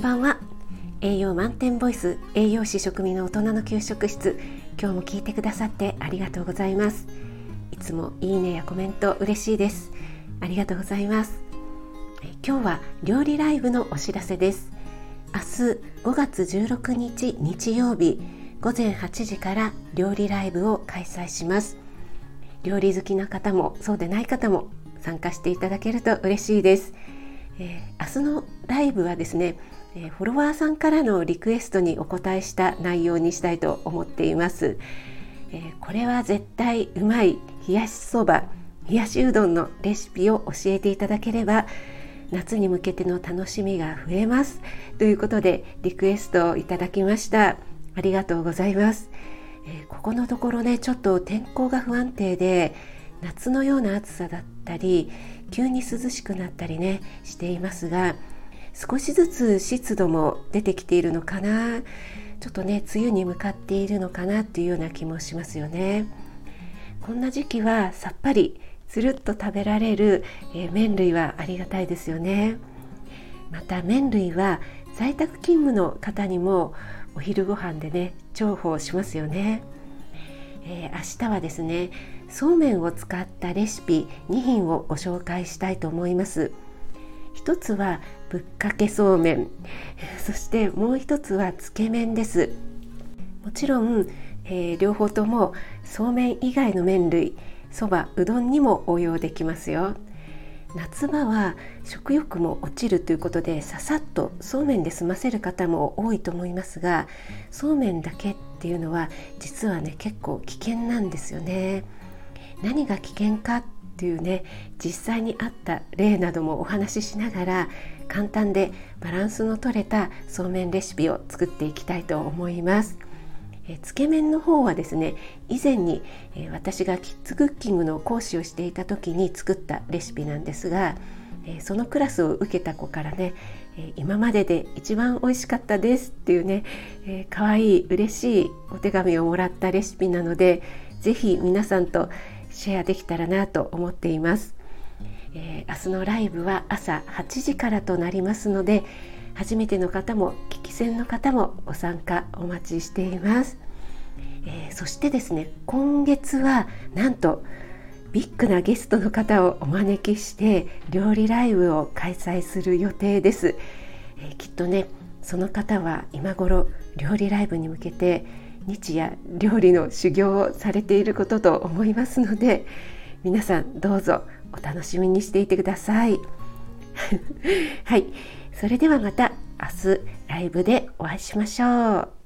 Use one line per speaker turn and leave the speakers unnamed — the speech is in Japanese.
んばんは。栄養満点ボイス栄養士食味の大人の給食室。今日も聞いてくださってありがとうございます。いつもいいねやコメント嬉しいです。ありがとうございます。今日は料理ライブのお知らせです。明日5月16日日曜日午前8時から料理ライブを開催します。料理好きな方もそうでない方も参加していただけると嬉しいです、えー、明日のライブはですねえフォロワーさんからのリクエストにお答えした内容にしたいと思っています、えこれは絶対うまい冷やしそば冷やしうどんのレシピを教えていただければ夏に向けての楽しみが増えます。ということでリクエストをいただきました。ありがとうございます、えここのところねちょっと天候が不安定で夏のような暑さだったり急に涼しくなったりねしていますが少しずつ湿度も出てきているのかな。ちょっとね梅雨に向かっているのかなっていうような気もしますよね。こんな時期はさっぱりつるっと食べられる、えー、麺類はありがたいですよね。また麺類は在宅勤務の方にもお昼ご飯でね重宝しますよね、えー、明日はですねそうめんを使ったレシピ2品をご紹介したいと思います。一つはぶっかけそうめん。そしてもう一つはつけ麺です。もちろん、えー、両方ともそうめん以外の麺類そばうどんにも応用できますよ。夏場は食欲も落ちるということでささっとそうめんで済ませる方も多いと思いますがそうめんだけっていうのは実はね結構危険なんですよね。何が危険かっていうね実際にあった例などもお話ししながら簡単でバランスの取れたそうめんレシピを作っていきたいと思います。えつけ麺の方はですね以前に、え私がキッズクッキングの講師をしていた時に作ったレシピなんですが、えそのクラスを受けた子からね、え今までで一番美味しかったですっていうね、えー、かわいい嬉しいお手紙をもらったレシピなので是非皆さんとシェアできたらなと思っています。えー、明日のライブは朝8時からとなりますので初めての方も聞き戦の方もご参加お待ちしています、えー、そしてですね今月はなんとビッグなゲストの方をお招きして料理ライブを開催する予定です、えー、きっとねその方は今頃料理ライブに向けて日夜料理の修行をされていることと思いますので皆さんどうぞお楽しみにしていてください。はい。それではまた明日ライブでお会いしましょう。